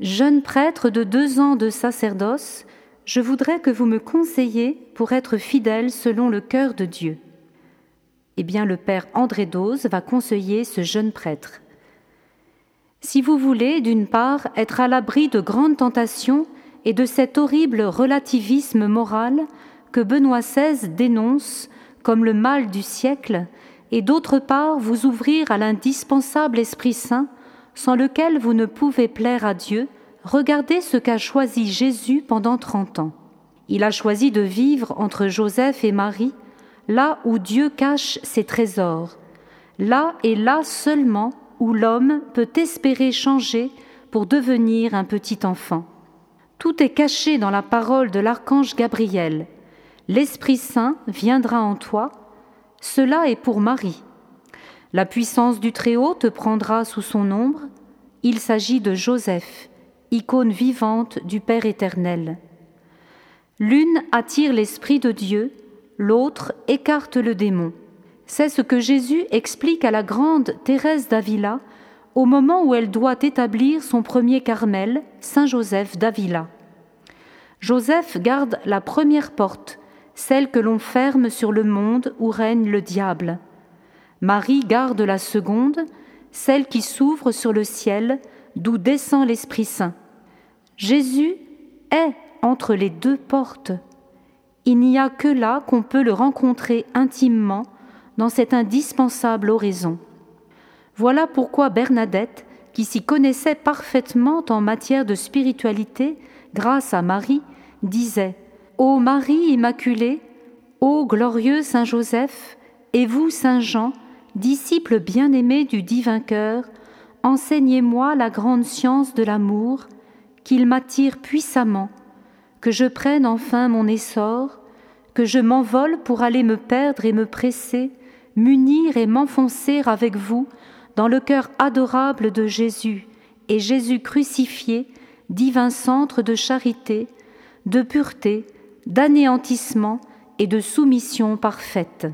Jeune prêtre de deux ans de sacerdoce, je voudrais que vous me conseilliez pour être fidèle selon le cœur de Dieu. Eh bien, le Père André Dose va conseiller ce jeune prêtre. Si vous voulez, d'une part, être à l'abri de grandes tentations et de cet horrible relativisme moral que Benoît XVI dénonce comme le mal du siècle, et d'autre part vous ouvrir à l'indispensable Esprit Saint, sans lequel vous ne pouvez plaire à Dieu, Regardez ce qu'a choisi Jésus pendant trente ans. Il a choisi de vivre entre Joseph et Marie, là où Dieu cache ses trésors, là et là seulement où l'homme peut espérer changer pour devenir un petit enfant. Tout est caché dans la parole de l'archange Gabriel. L'Esprit Saint viendra en toi. Cela est pour Marie. La puissance du Très-Haut te prendra sous son ombre. Il s'agit de Joseph icône vivante du Père éternel. L'une attire l'Esprit de Dieu, l'autre écarte le démon. C'est ce que Jésus explique à la grande Thérèse d'Avila au moment où elle doit établir son premier Carmel, Saint Joseph d'Avila. Joseph garde la première porte, celle que l'on ferme sur le monde où règne le diable. Marie garde la seconde, celle qui s'ouvre sur le ciel, d'où descend l'Esprit Saint. Jésus est entre les deux portes. Il n'y a que là qu'on peut le rencontrer intimement dans cette indispensable oraison. Voilà pourquoi Bernadette, qui s'y connaissait parfaitement en matière de spiritualité grâce à Marie, disait Ô Marie Immaculée, ô glorieux Saint Joseph, et vous, Saint Jean, disciple bien-aimé du divin cœur, enseignez-moi la grande science de l'amour, qu'il m'attire puissamment, que je prenne enfin mon essor, que je m'envole pour aller me perdre et me presser, m'unir et m'enfoncer avec vous dans le cœur adorable de Jésus et Jésus crucifié, divin centre de charité, de pureté, d'anéantissement et de soumission parfaite.